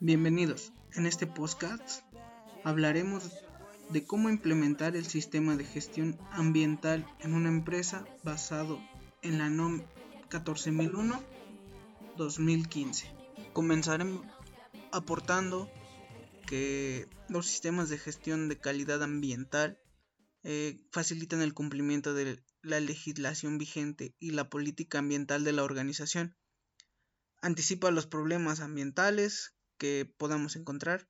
Bienvenidos. En este podcast hablaremos de cómo implementar el sistema de gestión ambiental en una empresa basado en la NOM 14001-2015. Comenzaremos aportando que los sistemas de gestión de calidad ambiental eh, facilitan el cumplimiento de la legislación vigente y la política ambiental de la organización. Anticipa los problemas ambientales que podamos encontrar.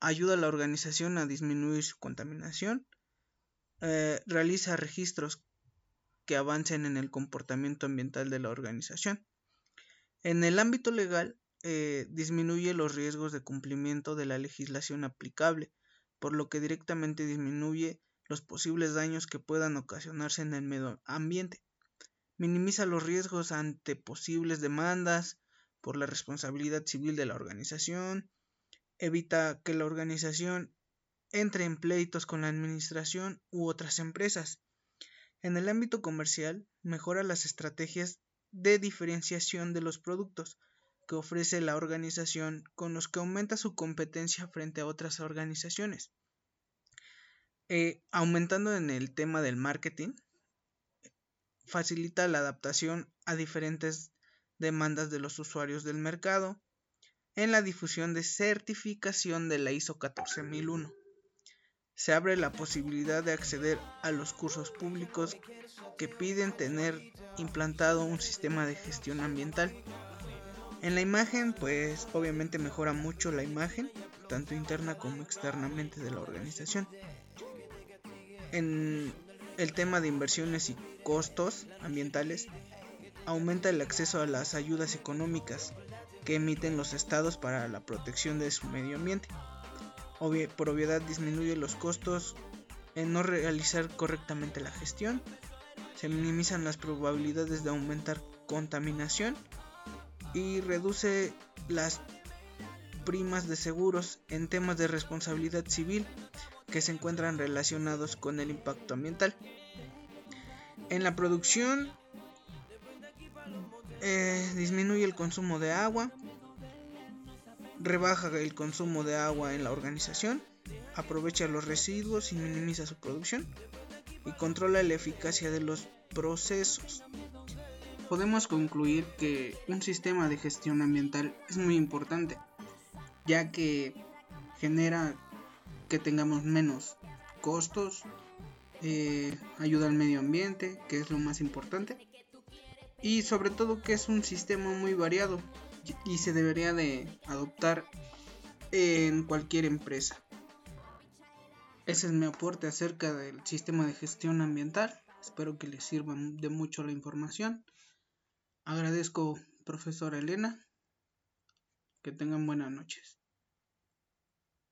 Ayuda a la organización a disminuir su contaminación. Eh, realiza registros que avancen en el comportamiento ambiental de la organización. En el ámbito legal, eh, disminuye los riesgos de cumplimiento de la legislación aplicable, por lo que directamente disminuye los posibles daños que puedan ocasionarse en el medio ambiente. Minimiza los riesgos ante posibles demandas por la responsabilidad civil de la organización. Evita que la organización entre en pleitos con la administración u otras empresas. En el ámbito comercial, mejora las estrategias de diferenciación de los productos que ofrece la organización con los que aumenta su competencia frente a otras organizaciones. Eh, aumentando en el tema del marketing, facilita la adaptación a diferentes demandas de los usuarios del mercado en la difusión de certificación de la ISO 14001. Se abre la posibilidad de acceder a los cursos públicos que piden tener implantado un sistema de gestión ambiental. En la imagen, pues obviamente mejora mucho la imagen, tanto interna como externamente de la organización en el tema de inversiones y costos ambientales, aumenta el acceso a las ayudas económicas que emiten los estados para la protección de su medio ambiente. por obviedad disminuye los costos en no realizar correctamente la gestión, se minimizan las probabilidades de aumentar contaminación y reduce las primas de seguros en temas de responsabilidad civil que se encuentran relacionados con el impacto ambiental. En la producción eh, disminuye el consumo de agua, rebaja el consumo de agua en la organización, aprovecha los residuos y minimiza su producción y controla la eficacia de los procesos. Podemos concluir que un sistema de gestión ambiental es muy importante, ya que genera que tengamos menos costos, eh, ayuda al medio ambiente, que es lo más importante, y sobre todo que es un sistema muy variado y se debería de adoptar en cualquier empresa. Ese es mi aporte acerca del sistema de gestión ambiental. Espero que les sirva de mucho la información. Agradezco, profesora Elena. Que tengan buenas noches.